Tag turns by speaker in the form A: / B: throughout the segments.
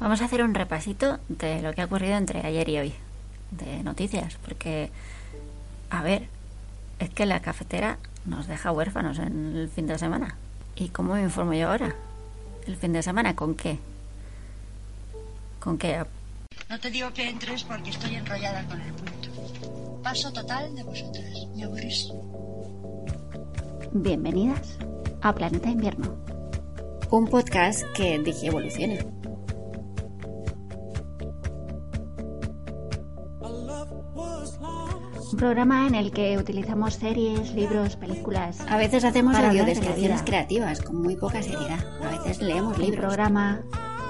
A: Vamos a hacer un repasito de lo que ha ocurrido entre ayer y hoy, de noticias, porque, a ver, es que la cafetera nos deja huérfanos en el fin de semana. ¿Y cómo me informo yo ahora? ¿El fin de semana con qué? ¿Con qué?
B: No te digo que entres porque estoy enrollada con el punto. Paso total de vosotras. Me aburrís.
A: Bienvenidas a Planeta Invierno, un podcast que dije evoluciona. Un programa en el que utilizamos series, libros, películas.
C: A veces hacemos
A: para hablar de la
C: audiodescripciones
A: vida.
C: creativas con muy poca seriedad. A veces leemos
A: Un
C: libros.
A: programa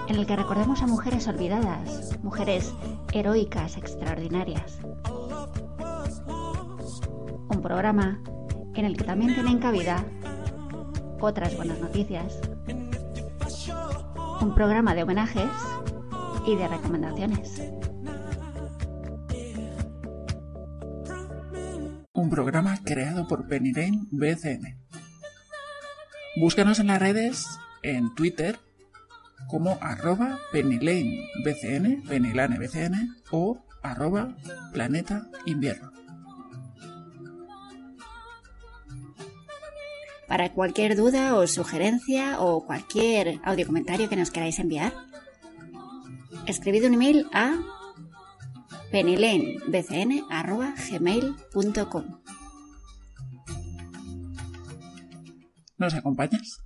A: en el que recordemos a mujeres olvidadas, mujeres heroicas, extraordinarias. Un programa en el que también tienen cabida otras buenas noticias. Un programa de homenajes y de recomendaciones.
D: Un programa creado por Penny Lane BCN. Búscanos en las redes, en Twitter, como arroba BCN, Penny Lane BCN, o arroba Planeta Invierno.
C: Para cualquier duda o sugerencia o cualquier audio comentario que nos queráis enviar, escribid un email a pennylanebcn.gmail.com
D: ¿Nos acompañas?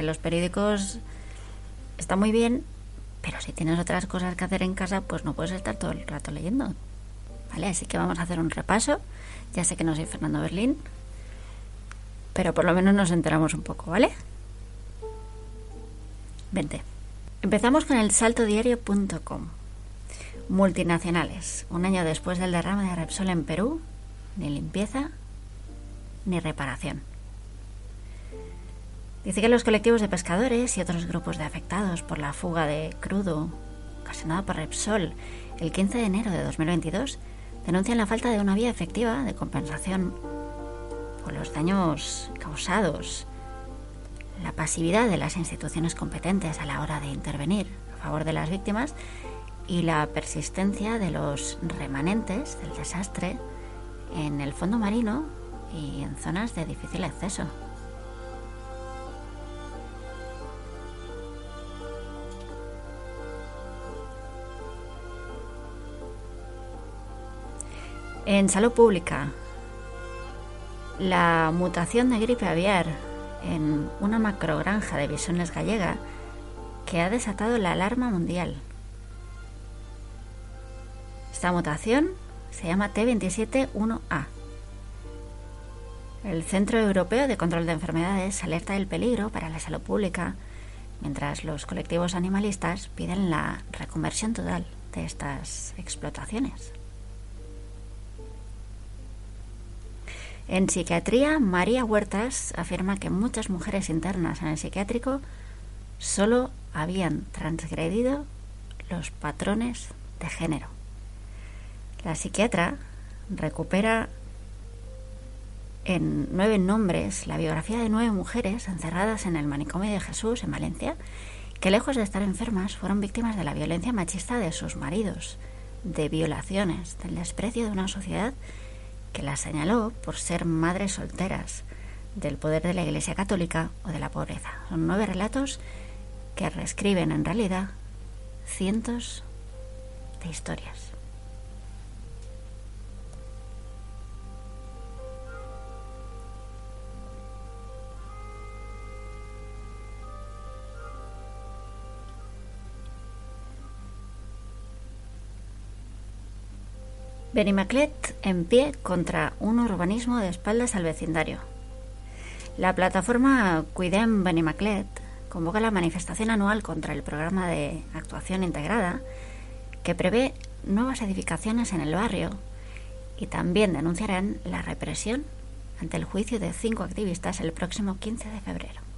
A: Porque los periódicos están muy bien, pero si tienes otras cosas que hacer en casa, pues no puedes estar todo el rato leyendo. ¿Vale? Así que vamos a hacer un repaso. Ya sé que no soy Fernando Berlín, pero por lo menos nos enteramos un poco, ¿vale? Vente. Empezamos con el saltodiario.com. Multinacionales. Un año después del derrame de Repsol en Perú, ni limpieza ni reparación. Dice que los colectivos de pescadores y otros grupos de afectados por la fuga de crudo ocasionada por Repsol el 15 de enero de 2022 denuncian la falta de una vía efectiva de compensación por los daños causados, la pasividad de las instituciones competentes a la hora de intervenir a favor de las víctimas y la persistencia de los remanentes del desastre en el fondo marino y en zonas de difícil acceso. En salud pública, la mutación de gripe aviar en una macrogranja de bisones gallega que ha desatado la alarma mundial. Esta mutación se llama T271A. El Centro Europeo de Control de Enfermedades alerta del peligro para la salud pública, mientras los colectivos animalistas piden la reconversión total de estas explotaciones. En psiquiatría, María Huertas afirma que muchas mujeres internas en el psiquiátrico solo habían transgredido los patrones de género. La psiquiatra recupera en nueve nombres la biografía de nueve mujeres encerradas en el manicomio de Jesús en Valencia, que lejos de estar enfermas fueron víctimas de la violencia machista de sus maridos, de violaciones, del desprecio de una sociedad que las señaló por ser madres solteras, del poder de la Iglesia Católica o de la pobreza. Son nueve relatos que reescriben en realidad cientos de historias. Benimaclet en pie contra un urbanismo de espaldas al vecindario. La plataforma Cuidem Benimaclet convoca la manifestación anual contra el programa de actuación integrada que prevé nuevas edificaciones en el barrio y también denunciarán la represión ante el juicio de cinco activistas el próximo 15 de febrero.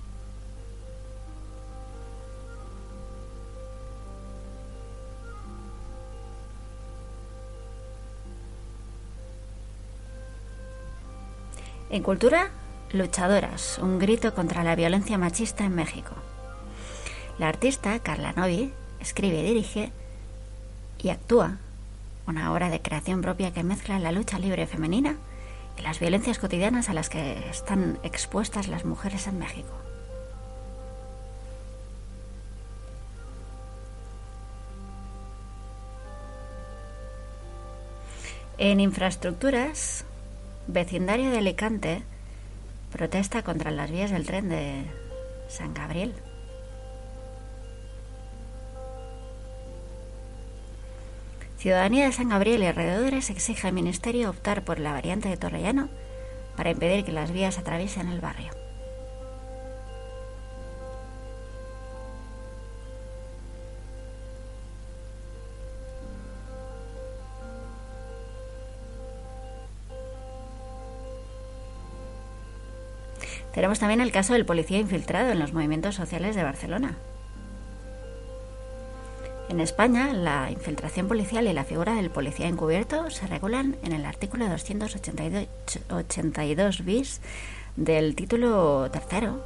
A: En cultura, luchadoras, un grito contra la violencia machista en México. La artista Carla Novi escribe, dirige y actúa una obra de creación propia que mezcla la lucha libre femenina y las violencias cotidianas a las que están expuestas las mujeres en México. En infraestructuras, vecindario de Alicante protesta contra las vías del tren de San Gabriel. Ciudadanía de San Gabriel y alrededores exige al Ministerio optar por la variante de Torrellano para impedir que las vías atraviesen el barrio. Tenemos también el caso del policía infiltrado en los movimientos sociales de Barcelona. En España, la infiltración policial y la figura del policía encubierto se regulan en el artículo 282 bis del título tercero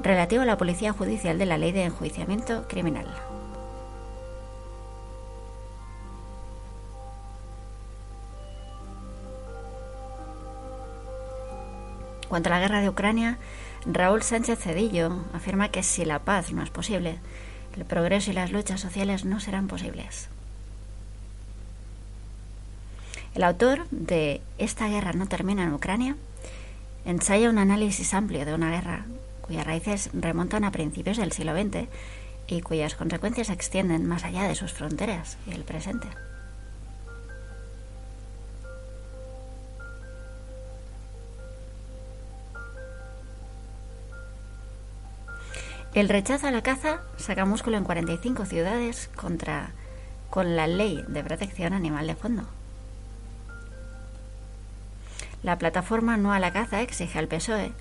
A: relativo a la policía judicial de la ley de enjuiciamiento criminal. Cuanto a la guerra de Ucrania, Raúl Sánchez Cedillo afirma que si la paz no es posible, el progreso y las luchas sociales no serán posibles. El autor de Esta guerra no termina en Ucrania ensaya un análisis amplio de una guerra cuyas raíces remontan a principios del siglo XX y cuyas consecuencias se extienden más allá de sus fronteras y el presente. El rechazo a la caza saca músculo en 45 ciudades contra con la ley de protección animal de fondo. La plataforma No a la caza exige al PSOE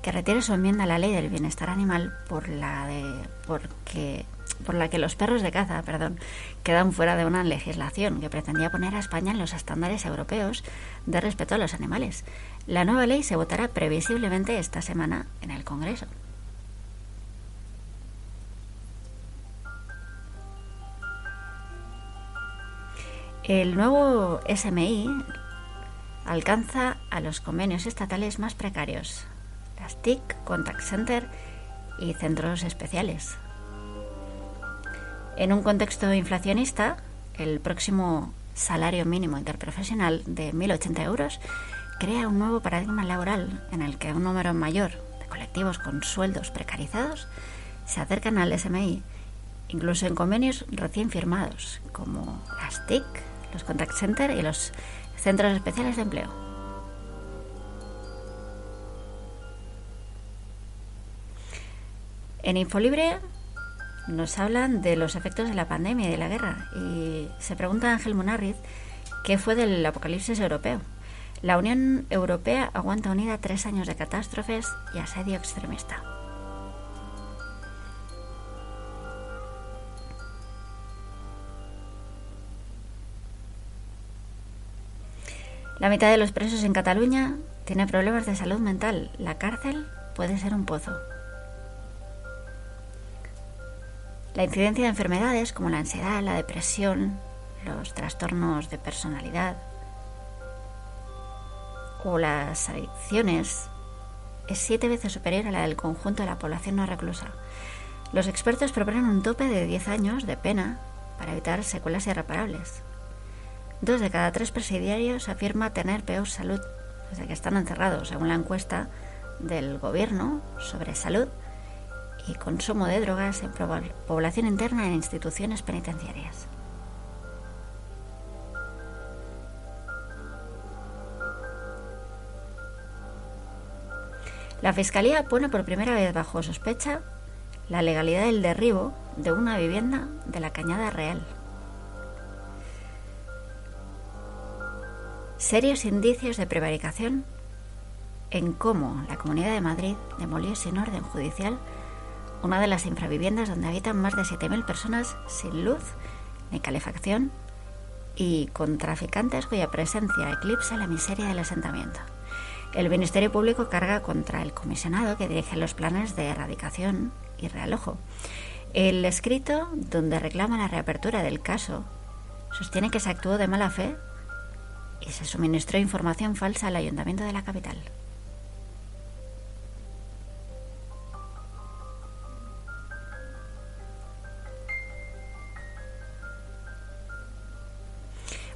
A: que retire su enmienda a la ley del bienestar animal por la de porque por la que los perros de caza, perdón, quedan fuera de una legislación que pretendía poner a España en los estándares europeos de respeto a los animales. La nueva ley se votará previsiblemente esta semana en el Congreso. El nuevo SMI alcanza a los convenios estatales más precarios, las TIC, Contact Center y centros especiales. En un contexto inflacionista, el próximo salario mínimo interprofesional de 1.080 euros crea un nuevo paradigma laboral en el que un número mayor de colectivos con sueldos precarizados se acercan al SMI, incluso en convenios recién firmados, como las TIC, los contact centers y los centros especiales de empleo. En Infolibre nos hablan de los efectos de la pandemia y de la guerra y se pregunta Ángel Munarriz qué fue del apocalipsis europeo. La Unión Europea aguanta unida tres años de catástrofes y asedio extremista. La mitad de los presos en Cataluña tiene problemas de salud mental. La cárcel puede ser un pozo. La incidencia de enfermedades como la ansiedad, la depresión, los trastornos de personalidad o las adicciones es siete veces superior a la del conjunto de la población no reclusa. Los expertos proponen un tope de 10 años de pena para evitar secuelas irreparables. Dos de cada tres presidiarios afirma tener peor salud desde que están encerrados, según la encuesta del gobierno sobre salud y consumo de drogas en población interna en instituciones penitenciarias. La Fiscalía pone por primera vez bajo sospecha la legalidad del derribo de una vivienda de la Cañada Real. Serios indicios de prevaricación en cómo la Comunidad de Madrid demolió sin orden judicial una de las infraviviendas donde habitan más de 7.000 personas sin luz ni calefacción y con traficantes cuya presencia eclipsa la miseria del asentamiento. El Ministerio Público carga contra el comisionado que dirige los planes de erradicación y realojo. El escrito, donde reclama la reapertura del caso, sostiene que se actuó de mala fe y se suministró información falsa al ayuntamiento de la capital.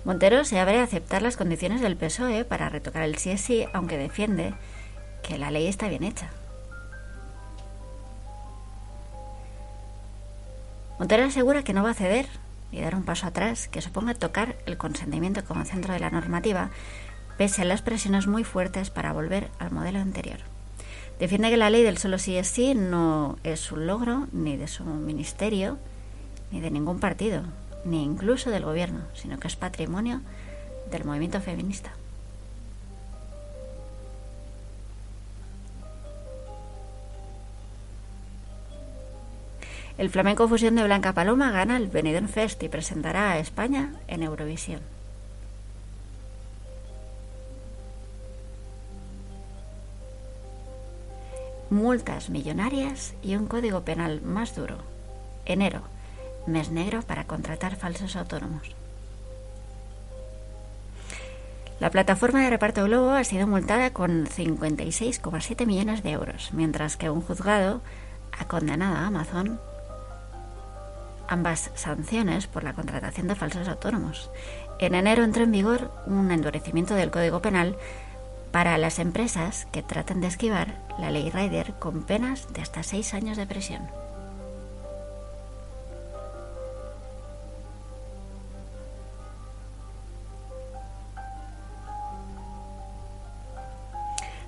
A: Montero se abre a aceptar las condiciones del PSOE para retocar el sí sí, aunque defiende que la ley está bien hecha. Montero asegura que no va a ceder ni dar un paso atrás que suponga tocar el consentimiento como centro de la normativa, pese a las presiones muy fuertes para volver al modelo anterior. Defiende que la ley del solo sí es sí no es un logro ni de su ministerio ni de ningún partido, ni incluso del gobierno, sino que es patrimonio del movimiento feminista. El flamenco fusión de Blanca Paloma gana el Benidorm Fest y presentará a España en Eurovisión. Multas millonarias y un código penal más duro. Enero mes negro para contratar falsos autónomos. La plataforma de reparto Globo ha sido multada con 56,7 millones de euros, mientras que un juzgado ha condenado a Amazon ambas sanciones por la contratación de falsos autónomos. En enero entró en vigor un endurecimiento del Código Penal para las empresas que traten de esquivar la ley Rider con penas de hasta seis años de prisión.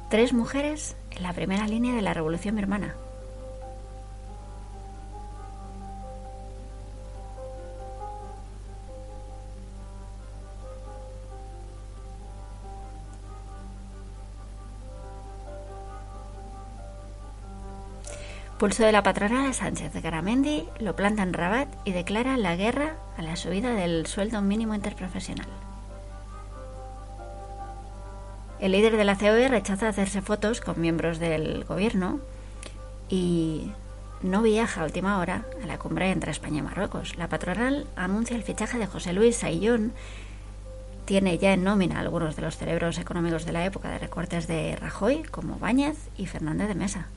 A: Tres mujeres en la primera línea de la Revolución Birmana. Pulso de la patronal Sánchez Garamendi lo planta en Rabat y declara la guerra a la subida del sueldo mínimo interprofesional. El líder de la COE rechaza hacerse fotos con miembros del gobierno y no viaja a última hora a la cumbre entre España y Marruecos. La patronal anuncia el fichaje de José Luis Saillón. Tiene ya en nómina algunos de los cerebros económicos de la época de recortes de Rajoy, como Báñez y Fernández de Mesa.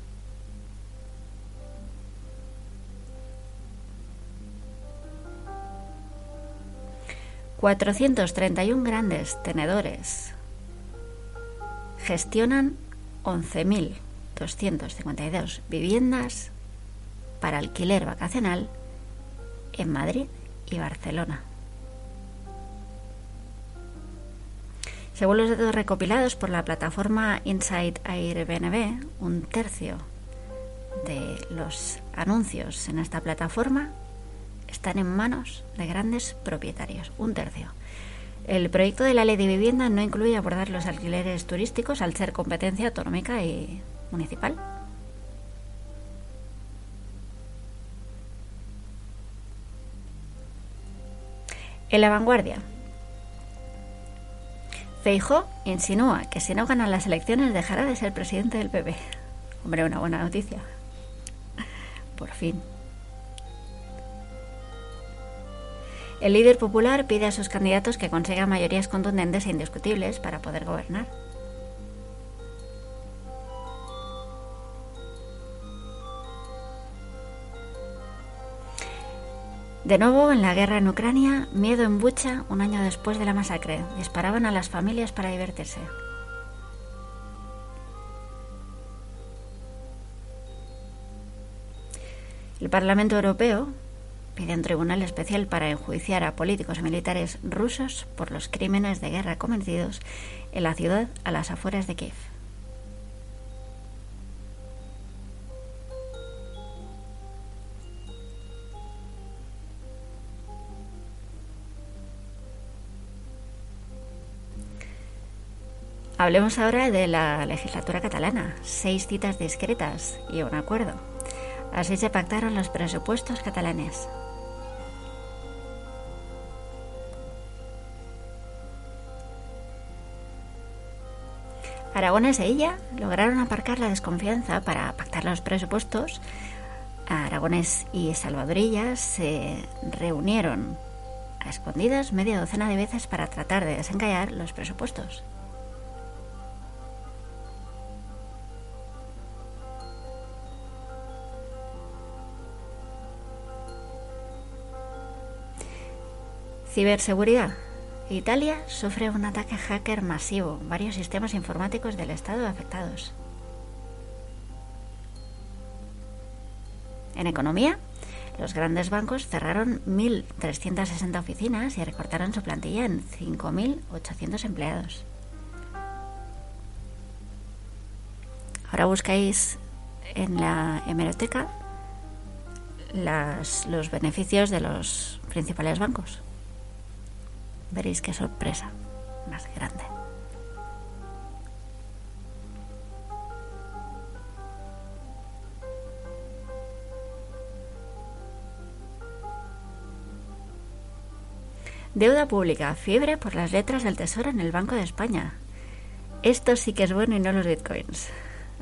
A: ...431 grandes tenedores gestionan 11.252 viviendas para alquiler vacacional en Madrid y Barcelona. Según los datos recopilados por la plataforma Inside Airbnb, un tercio de los anuncios en esta plataforma están en manos de grandes propietarios, un tercio. El proyecto de la ley de vivienda no incluye abordar los alquileres turísticos al ser competencia autonómica y municipal. En la vanguardia, Feijó insinúa que si no ganan las elecciones dejará de ser presidente del PP. Hombre, una buena noticia. Por fin. El líder popular pide a sus candidatos que consigan mayorías contundentes e indiscutibles para poder gobernar. De nuevo, en la guerra en Ucrania, miedo en Bucha un año después de la masacre. Disparaban a las familias para divertirse. El Parlamento Europeo pide un tribunal especial para enjuiciar a políticos y militares rusos por los crímenes de guerra cometidos en la ciudad a las afueras de Kiev. Hablemos ahora de la legislatura catalana. Seis citas discretas y un acuerdo. Así se pactaron los presupuestos catalanes. Aragones e ella lograron aparcar la desconfianza para pactar los presupuestos. Aragones y Salvadorilla se reunieron a escondidas media docena de veces para tratar de desencallar los presupuestos. Ciberseguridad. Italia sufre un ataque hacker masivo, varios sistemas informáticos del Estado afectados. En economía, los grandes bancos cerraron 1.360 oficinas y recortaron su plantilla en 5.800 empleados. Ahora buscáis en la hemeroteca los beneficios de los principales bancos. Veréis qué sorpresa más grande. Deuda pública, fiebre por las letras del Tesoro en el Banco de España. Esto sí que es bueno y no los bitcoins,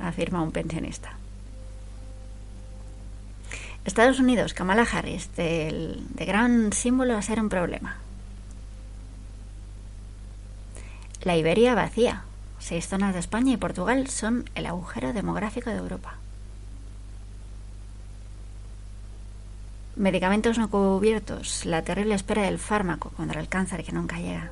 A: afirma un pensionista. Estados Unidos, Kamala Harris, de gran símbolo a ser un problema. La Iberia vacía. Seis zonas de España y Portugal son el agujero demográfico de Europa. Medicamentos no cubiertos. La terrible espera del fármaco contra el cáncer que nunca llega.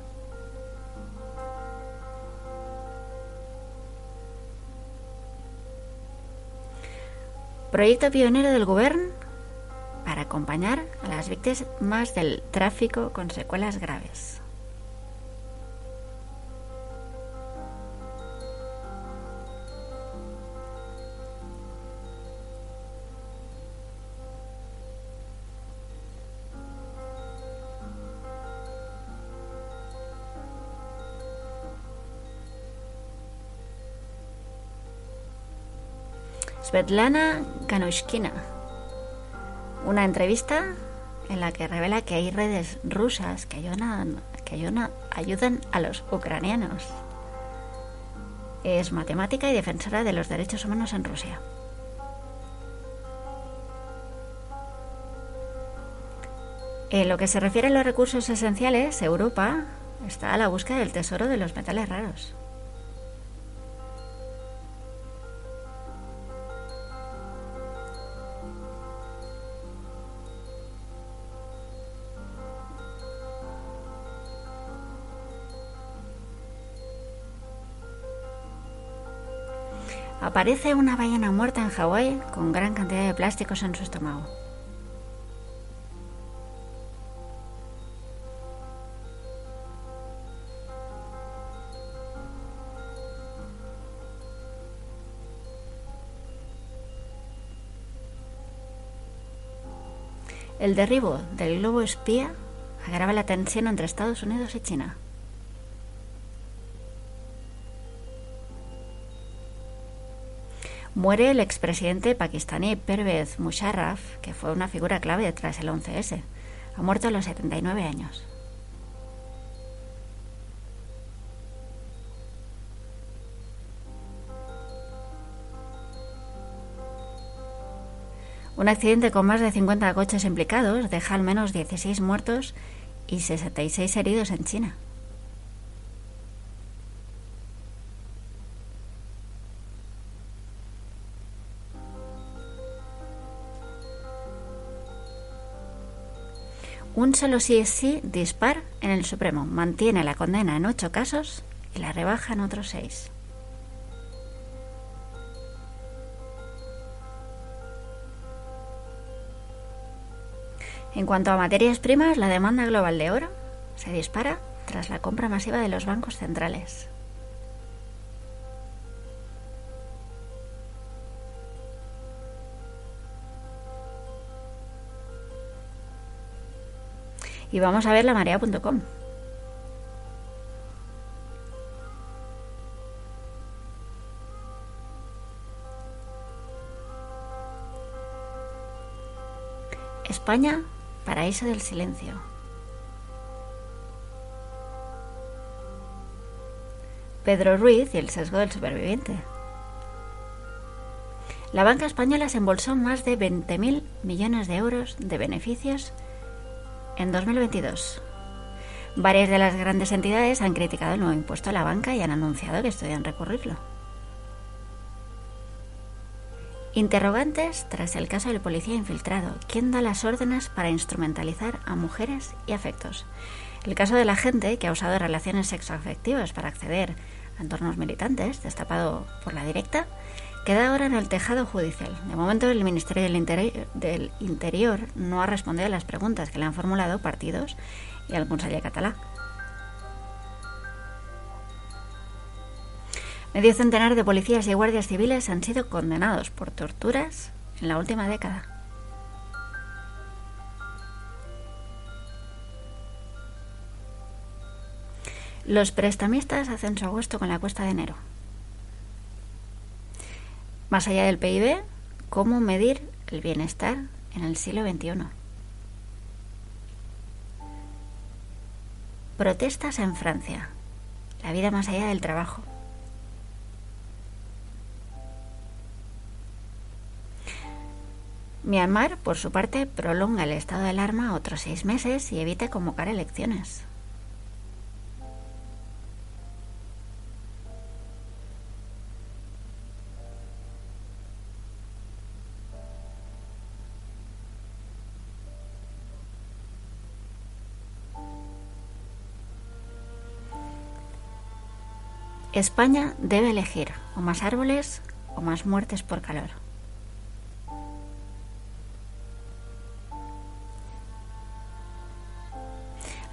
A: Proyecto pionero del Gobierno para acompañar a las víctimas del tráfico con secuelas graves. Svetlana Kanushkina. Una entrevista en la que revela que hay redes rusas que ayudan, que ayudan, a los ucranianos. Es matemática y defensora de los derechos humanos en Rusia. En lo que se refiere a los recursos esenciales, Europa está a la búsqueda del tesoro de los metales raros. Aparece una ballena muerta en Hawái con gran cantidad de plásticos en su estómago. El derribo del globo espía agrava la tensión entre Estados Unidos y China. Muere el expresidente pakistaní Pervez Musharraf, que fue una figura clave tras el 11S. Ha muerto a los 79 años. Un accidente con más de 50 coches implicados deja al menos 16 muertos y 66 heridos en China. Un solo sí es sí dispar en el Supremo. Mantiene la condena en ocho casos y la rebaja en otros seis. En cuanto a materias primas, la demanda global de oro se dispara tras la compra masiva de los bancos centrales. Y vamos a ver la marea.com. España, paraíso del silencio. Pedro Ruiz y el sesgo del superviviente. La banca española se embolsó más de 20.000 millones de euros de beneficios en 2022. Varias de las grandes entidades han criticado el nuevo impuesto a la banca y han anunciado que estudian recurrirlo. Interrogantes tras el caso del policía infiltrado. ¿Quién da las órdenes para instrumentalizar a mujeres y afectos? El caso del agente que ha usado relaciones sexoafectivas para acceder a entornos militantes, destapado por la directa, queda ahora en el tejado judicial. De momento, el Ministerio del, Interior no ha respondido a las preguntas que le han formulado partidos y el Consejo catalán. Medio centenar de policías y guardias civiles han sido condenados por torturas en la última década. Los prestamistas hacen su agosto con la cuesta de enero. Más allá del PIB, ¿cómo medir el bienestar en el siglo XXI? Protestas en Francia. La vida más allá del trabajo. Myanmar, por su parte, prolonga el estado de alarma otros seis meses y evita convocar elecciones. España debe elegir o más árboles o más muertes por calor.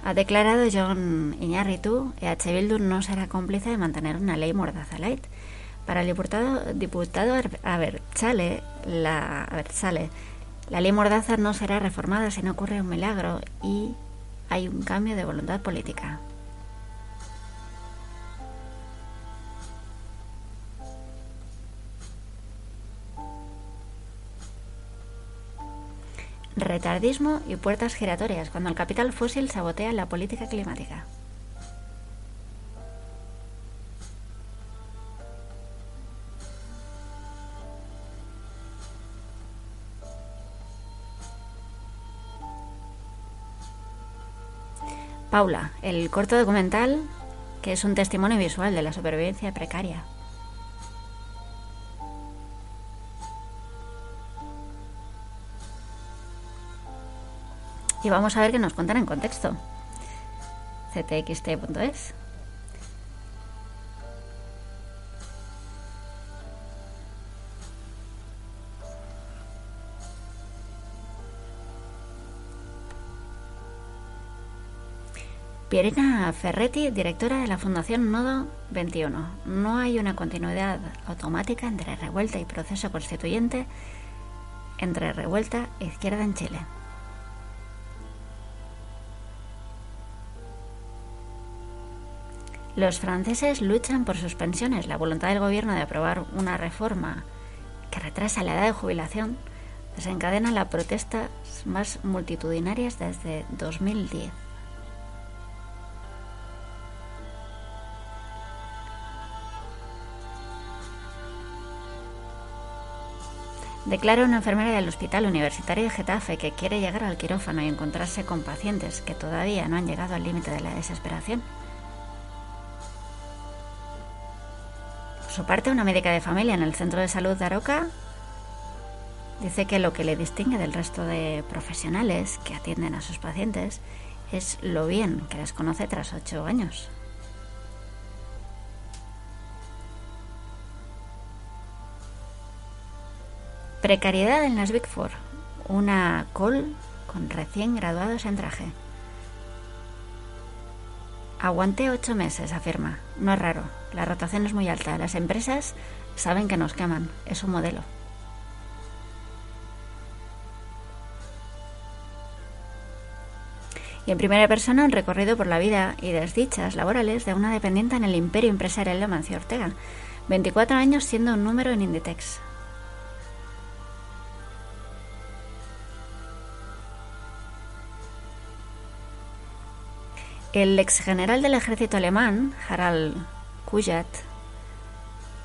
A: Ha declarado John Iñárritu, EH Bildu no será cómplice de mantener una ley mordaza light. Para el diputado, diputado la ley mordaza no será reformada si no ocurre un milagro y hay un cambio de voluntad política. Retardismo y puertas giratorias cuando el capital fósil sabotea la política climática. Paula, el corto documental que es un testimonio visual de la supervivencia precaria. Y vamos a ver qué nos cuentan en contexto. ctxt.es. Pierina Ferretti, directora de la Fundación Nodo 21. No hay una continuidad automática entre revuelta y proceso constituyente, entre revuelta e izquierda en Chile. Los franceses luchan por sus pensiones. La voluntad del gobierno de aprobar una reforma que retrasa la edad de jubilación desencadena las protestas más multitudinarias desde 2010. Declara una enfermera del Hospital Universitario de Getafe que quiere llegar al quirófano y encontrarse con pacientes que todavía no han llegado al límite de la desesperación. Su parte, una médica de familia en el centro de salud de Aroca Dice que lo que le distingue del resto de profesionales que atienden a sus pacientes es lo bien que les conoce tras ocho años. Precariedad en las Big Four. Una call con recién graduados en traje. Aguanté ocho meses, afirma. No es raro. La rotación es muy alta. Las empresas saben que nos queman. Es un modelo. Y en primera persona un recorrido por la vida y desdichas laborales de una dependiente en el imperio empresarial de Mancio Ortega. 24 años siendo un número en Inditex. El ex general del ejército alemán, Harald Kujat,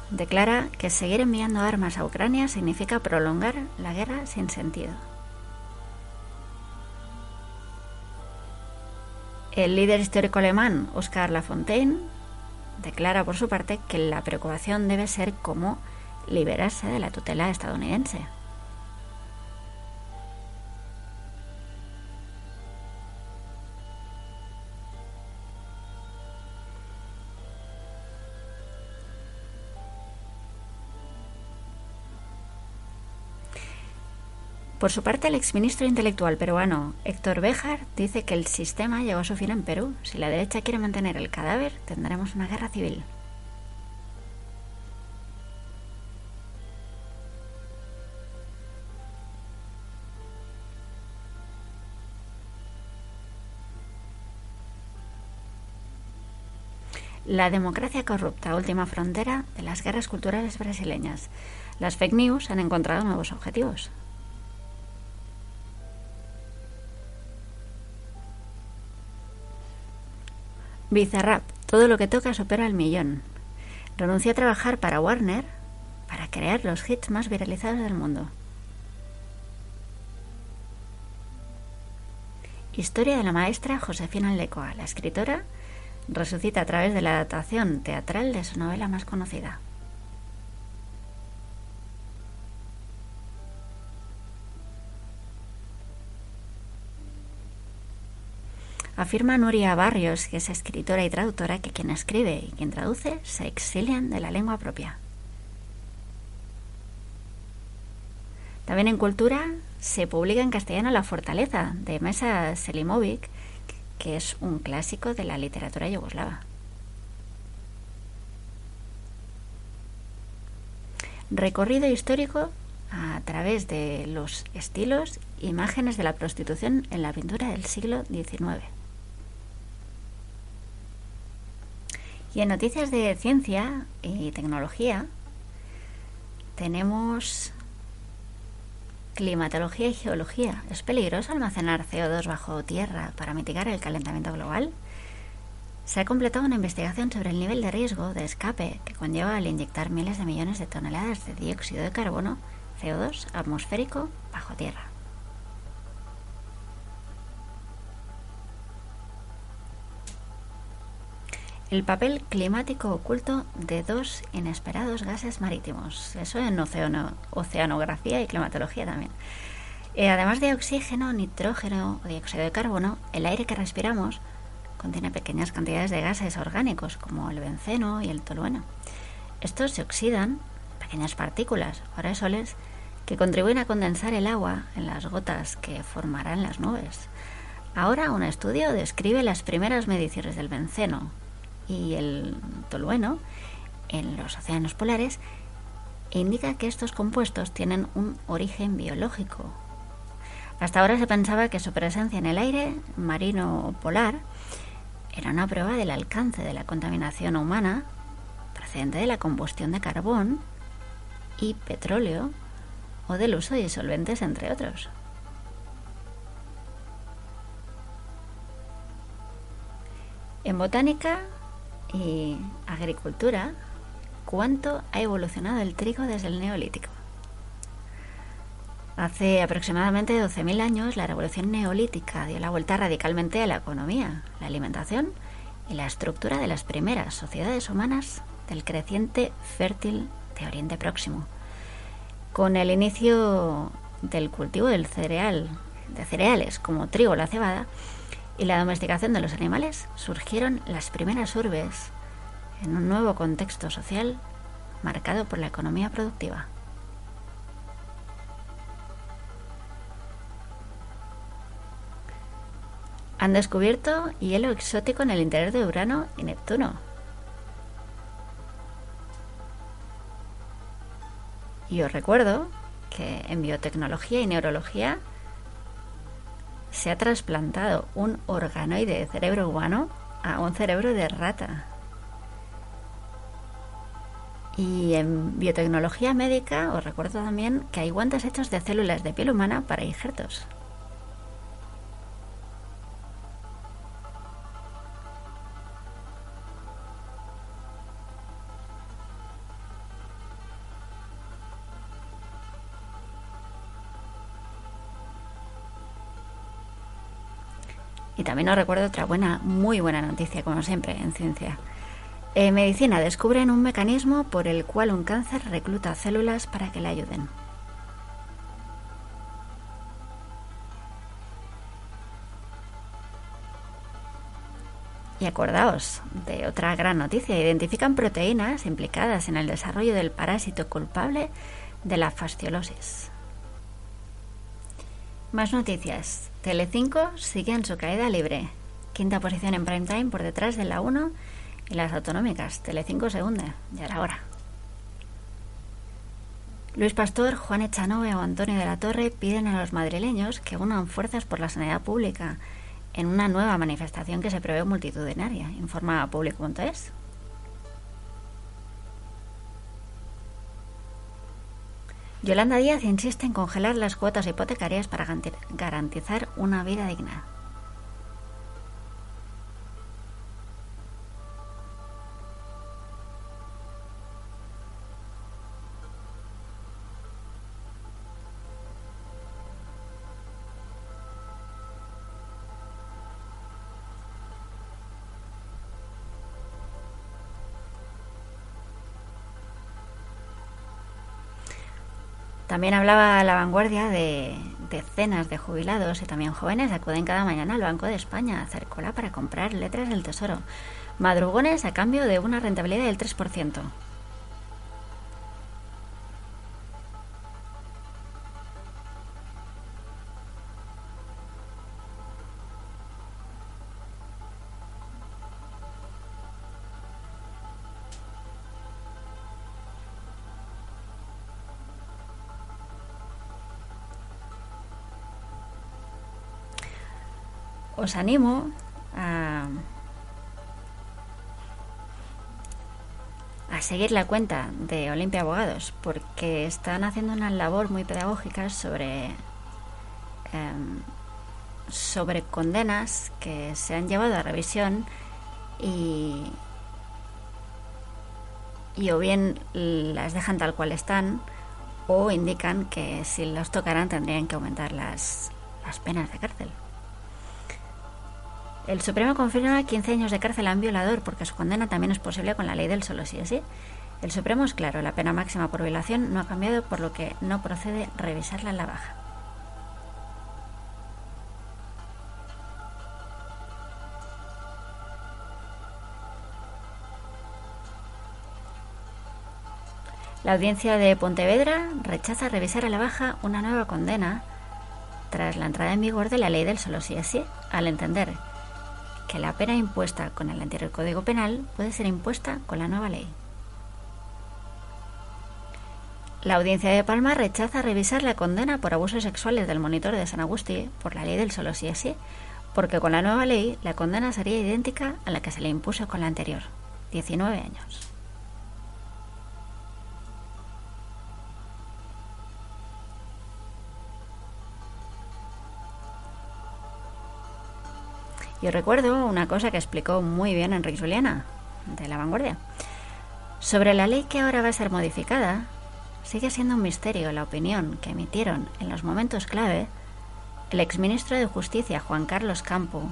A: declara que seguir enviando armas a Ucrania significa prolongar la guerra sin sentido. El líder histórico alemán, Oskar Lafontaine, declara por su parte que la preocupación debe ser cómo liberarse de la tutela estadounidense. Por su parte, el exministro intelectual peruano Héctor Béjar dice que el sistema llegó a su fin en Perú. Si la derecha quiere mantener el cadáver, tendremos una guerra civil. La democracia corrupta, última frontera de las guerras culturales brasileñas. Las fake news han encontrado nuevos objetivos. Bizarrap, todo lo que toca supera el millón. Renunció a trabajar para Warner para crear los hits más viralizados del mundo. Historia de la maestra Josefina Lecoa. La escritora resucita a través de la adaptación teatral de su novela más conocida. Afirma Nuria Barrios, que es escritora y traductora, que quien escribe y quien traduce se exilian de la lengua propia. También en cultura se publica en castellano La Fortaleza de Mesa Selimovic, que es un clásico de la literatura yugoslava. Recorrido histórico a través de los estilos, imágenes de la prostitución en la pintura del siglo XIX. Y en noticias de ciencia y tecnología tenemos climatología y geología. ¿Es peligroso almacenar CO2 bajo tierra para mitigar el calentamiento global? Se ha completado una investigación sobre el nivel de riesgo de escape que conlleva al inyectar miles de millones de toneladas de dióxido de carbono, CO2 atmosférico, bajo tierra. El papel climático oculto de dos inesperados gases marítimos. Eso en oceanografía y climatología también. Eh, además de oxígeno, nitrógeno o dióxido de carbono, el aire que respiramos contiene pequeñas cantidades de gases orgánicos como el benceno y el tolueno. Estos se oxidan, pequeñas partículas o aerosoles, que contribuyen a condensar el agua en las gotas que formarán las nubes. Ahora un estudio describe las primeras mediciones del benceno y el tolueno en los océanos polares indica que estos compuestos tienen un origen biológico. Hasta ahora se pensaba que su presencia en el aire marino polar era una prueba del alcance de la contaminación humana procedente de la combustión de carbón y petróleo o del uso de disolventes, entre otros. En botánica y agricultura, ¿cuánto ha evolucionado el trigo desde el neolítico? Hace aproximadamente 12.000 años la revolución neolítica dio la vuelta radicalmente a la economía, la alimentación y la estructura de las primeras sociedades humanas del creciente fértil de Oriente Próximo. Con el inicio del cultivo del cereal, de cereales como trigo o la cebada, y la domesticación de los animales, surgieron las primeras urbes en un nuevo contexto social marcado por la economía productiva. Han descubierto hielo exótico en el interior de Urano y Neptuno. Y os recuerdo que en biotecnología y neurología se ha trasplantado un organoide de cerebro humano a un cerebro de rata. Y en biotecnología médica os recuerdo también que hay guantes hechos de células de piel humana para injertos. Y también os recuerdo otra buena, muy buena noticia, como siempre, en ciencia. En medicina descubren un mecanismo por el cual un cáncer recluta células para que le ayuden. Y acordaos de otra gran noticia, identifican proteínas implicadas en el desarrollo del parásito culpable de la fasciolosis. Más noticias. Telecinco sigue en su caída libre. Quinta posición en prime time por detrás de la 1 y las autonómicas. Telecinco se hunde. Ya era hora. Luis Pastor, Juan Echanove o Antonio de la Torre piden a los madrileños que unan fuerzas por la sanidad pública en una nueva manifestación que se prevé multitudinaria, informa público.es. Yolanda Díaz insiste en congelar las cuotas hipotecarias para garantizar una vida digna. También hablaba la vanguardia de decenas de jubilados y también jóvenes acuden cada mañana al Banco de España a hacer cola para comprar letras del Tesoro. Madrugones a cambio de una rentabilidad del 3%. Os animo a, a seguir la cuenta de Olimpia Abogados porque están haciendo una labor muy pedagógica sobre em, sobre condenas que se han llevado a revisión y y o bien las dejan tal cual están o indican que si los tocaran tendrían que aumentar las, las penas de cárcel. El Supremo confirma 15 años de cárcel a un violador porque su condena también es posible con la ley del solo sí es sí. El Supremo es claro, la pena máxima por violación no ha cambiado por lo que no procede revisarla en la baja. La audiencia de Pontevedra rechaza revisar a la baja una nueva condena tras la entrada en vigor de la ley del solo sí es sí, al entender que la pena impuesta con el anterior Código Penal puede ser impuesta con la nueva ley. La audiencia de Palma rechaza revisar la condena por abusos sexuales del monitor de San Agustín por la ley del solo sí es sí, porque con la nueva ley la condena sería idéntica a la que se le impuso con la anterior, 19 años. Yo recuerdo una cosa que explicó muy bien Enrique Juliana, de La Vanguardia. Sobre la ley que ahora va a ser modificada, sigue siendo un misterio la opinión que emitieron en los momentos clave el exministro de Justicia Juan Carlos Campo,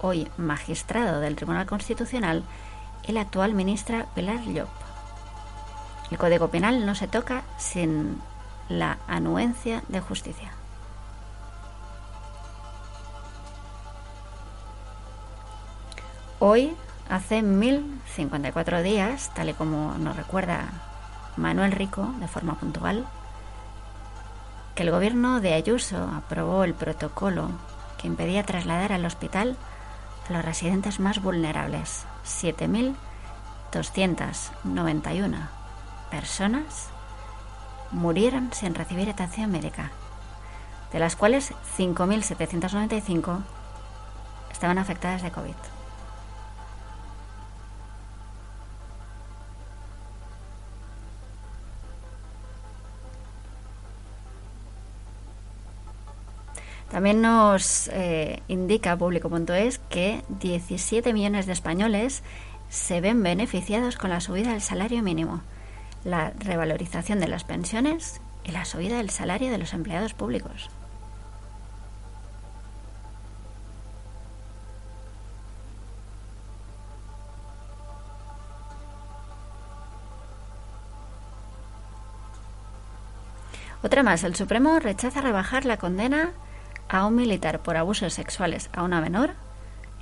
A: hoy magistrado del Tribunal Constitucional, y la actual ministra Pilar Llop. El Código Penal no se toca sin la anuencia de justicia. Hoy, hace 1054 días, tal y como nos recuerda Manuel Rico de forma puntual, que el gobierno de Ayuso aprobó el protocolo que impedía trasladar al hospital a los residentes más vulnerables, 7.291 personas murieron sin recibir atención médica, de las cuales 5.795 estaban afectadas de COVID. También nos eh, indica público.es que 17 millones de españoles se ven beneficiados con la subida del salario mínimo, la revalorización de las pensiones y la subida del salario de los empleados públicos. Otra más, el Supremo rechaza rebajar la condena a un militar por abusos sexuales a una menor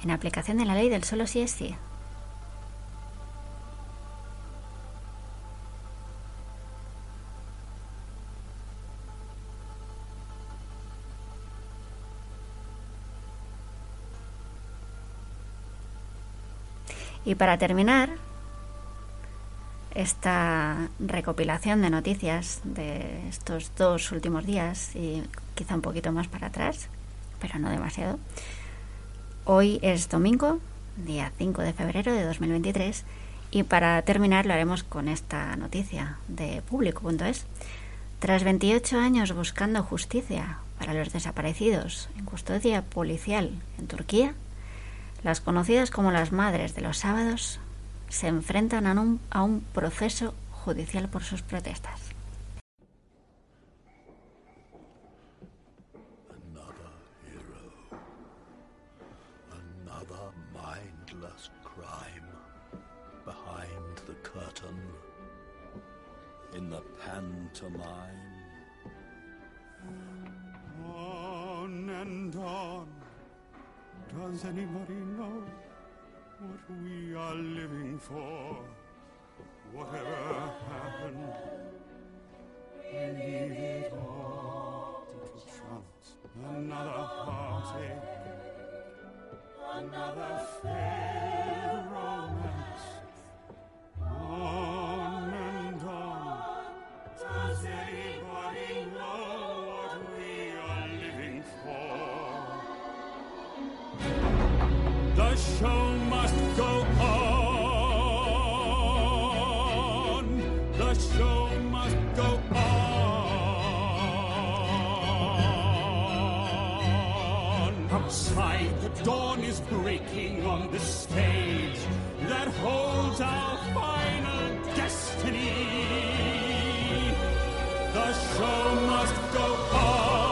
A: en aplicación de la ley del solo sí es sí. Y para terminar, esta recopilación de noticias de estos dos últimos días y quizá un poquito más para atrás, pero no demasiado. Hoy es domingo, día 5 de febrero de 2023, y para terminar lo haremos con esta noticia de público.es. Tras 28 años buscando justicia para los desaparecidos en custodia policial en Turquía, las conocidas como las madres de los sábados se enfrentan a un, a un proceso judicial por sus protestas.
E: Another hero. Another mindless crime. Behind the curtain. In the pantomime.
F: On and on. Does anybody know what we are living for? Whatever happened, leave it all to chance. Another heartache, another failed romance. On dawn is breaking on the stage that holds our final destiny. The show must go on.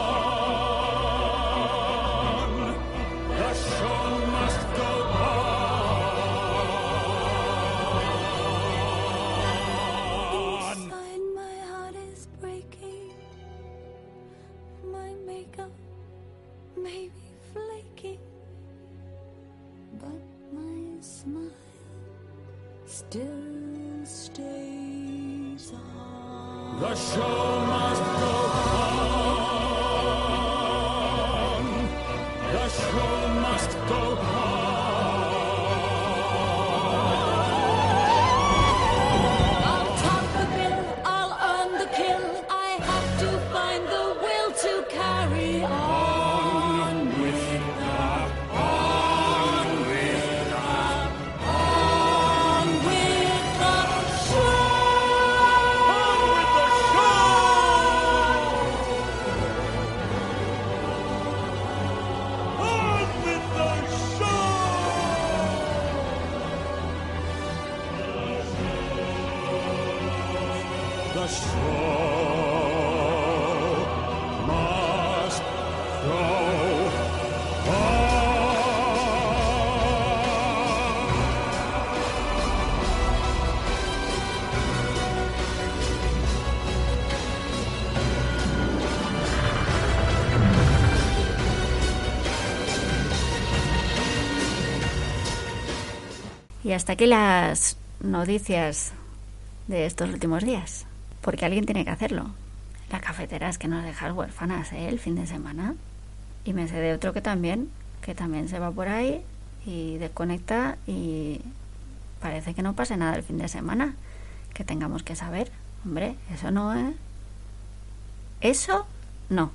A: Y hasta aquí las noticias de estos últimos días. Porque alguien tiene que hacerlo. La cafetera es que nos dejas huérfanas ¿eh? el fin de semana. Y me sé de otro que también, que también se va por ahí y desconecta y parece que no pase nada el fin de semana. Que tengamos que saber. Hombre, eso no es... Eso no.